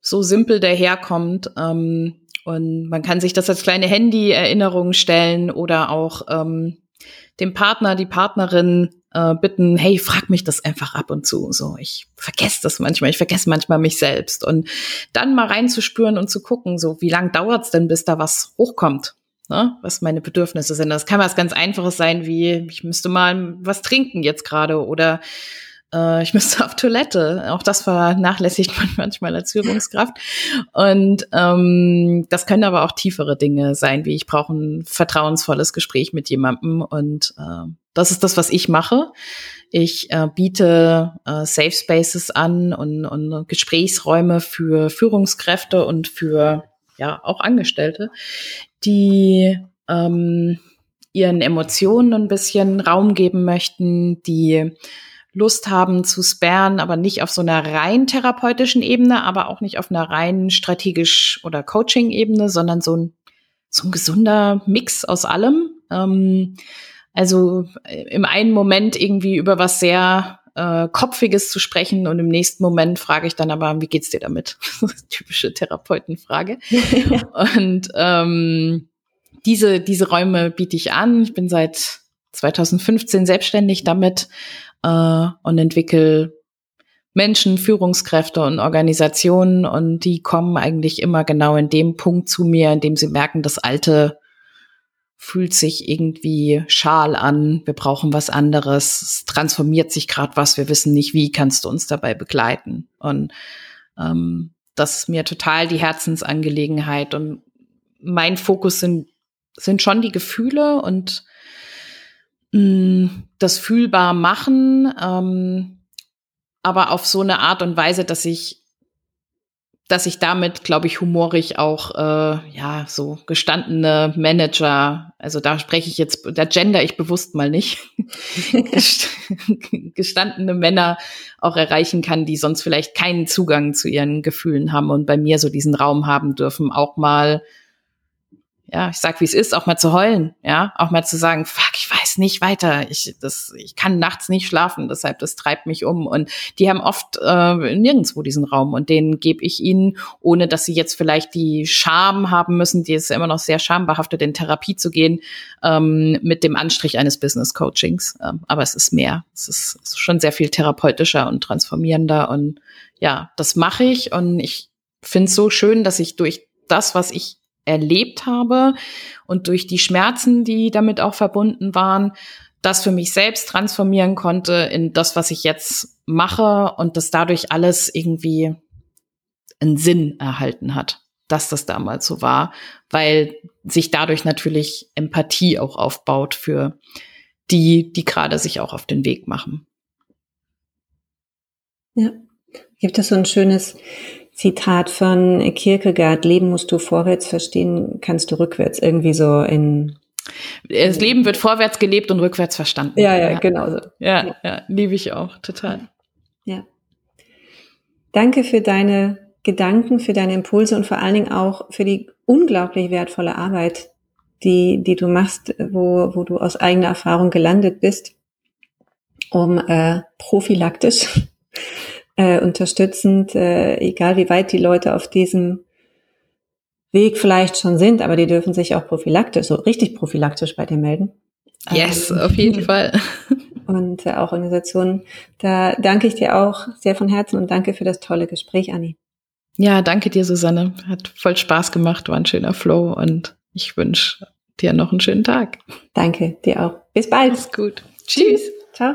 so simpel daherkommt. Ähm, und man kann sich das als kleine Handy-Erinnerung stellen oder auch ähm, den Partner, die Partnerin äh, bitten, hey, frag mich das einfach ab und zu. So, ich vergesse das manchmal, ich vergesse manchmal mich selbst. Und dann mal reinzuspüren und zu gucken, so, wie lang dauert's denn, bis da was hochkommt? Ne, was meine Bedürfnisse sind. Das kann was ganz Einfaches sein, wie ich müsste mal was trinken jetzt gerade oder äh, ich müsste auf Toilette. Auch das vernachlässigt man manchmal als Führungskraft. Und ähm, das können aber auch tiefere Dinge sein, wie ich brauche ein vertrauensvolles Gespräch mit jemandem. Und äh, das ist das, was ich mache. Ich äh, biete äh, Safe Spaces an und, und Gesprächsräume für Führungskräfte und für ja auch Angestellte, die ähm, ihren Emotionen ein bisschen Raum geben möchten, die Lust haben zu sparen, aber nicht auf so einer rein therapeutischen Ebene, aber auch nicht auf einer rein strategisch oder Coaching-Ebene, sondern so ein, so ein gesunder Mix aus allem. Ähm, also äh, im einen Moment irgendwie über was sehr äh, Kopfiges zu sprechen und im nächsten Moment frage ich dann aber, wie geht's dir damit? Typische Therapeutenfrage. und ähm, diese, diese Räume biete ich an. Ich bin seit 2015 selbstständig damit äh, und entwickle Menschen, Führungskräfte und Organisationen und die kommen eigentlich immer genau in dem Punkt zu mir, in dem sie merken, das Alte fühlt sich irgendwie schal an, wir brauchen was anderes, es transformiert sich gerade was, wir wissen nicht, wie kannst du uns dabei begleiten. Und ähm, das ist mir total die Herzensangelegenheit und mein Fokus sind, sind schon die Gefühle und das fühlbar machen, ähm, aber auf so eine Art und Weise, dass ich dass ich damit, glaube ich, humorig auch äh, ja so gestandene Manager, also da spreche ich jetzt, da gender ich bewusst mal nicht, gestandene Männer auch erreichen kann, die sonst vielleicht keinen Zugang zu ihren Gefühlen haben und bei mir so diesen Raum haben dürfen, auch mal ja, ich sag, wie es ist, auch mal zu heulen, ja, auch mal zu sagen, fuck, ich weiß nicht weiter, ich das, ich kann nachts nicht schlafen, deshalb das treibt mich um. Und die haben oft äh, nirgendwo diesen Raum. Und den gebe ich ihnen, ohne dass sie jetzt vielleicht die Scham haben müssen, die ist immer noch sehr schambehaftet, in Therapie zu gehen, ähm, mit dem Anstrich eines Business Coachings. Ähm, aber es ist mehr, es ist, es ist schon sehr viel therapeutischer und transformierender. Und ja, das mache ich. Und ich finde es so schön, dass ich durch das, was ich erlebt habe und durch die Schmerzen, die damit auch verbunden waren, das für mich selbst transformieren konnte in das, was ich jetzt mache und das dadurch alles irgendwie einen Sinn erhalten hat, dass das damals so war, weil sich dadurch natürlich Empathie auch aufbaut für die, die gerade sich auch auf den Weg machen. Ja, gibt es so ein schönes Zitat von Kierkegaard, Leben musst du vorwärts verstehen, kannst du rückwärts, irgendwie so in das Leben wird vorwärts gelebt und rückwärts verstanden. Ja, ja, ja. genau so. Ja, ja, ja liebe ich auch, total. Ja. Danke für deine Gedanken, für deine Impulse und vor allen Dingen auch für die unglaublich wertvolle Arbeit, die, die du machst, wo, wo du aus eigener Erfahrung gelandet bist, um äh, prophylaktisch äh, unterstützend, äh, egal wie weit die Leute auf diesem Weg vielleicht schon sind, aber die dürfen sich auch prophylaktisch, so richtig prophylaktisch bei dir melden. Yes, ähm, auf jeden Fall. Und äh, auch Organisationen. Da danke ich dir auch sehr von Herzen und danke für das tolle Gespräch, Anni. Ja, danke dir, Susanne. Hat voll Spaß gemacht, war ein schöner Flow und ich wünsche dir noch einen schönen Tag. Danke, dir auch. Bis bald. Mach's gut. Tschüss. Ciao.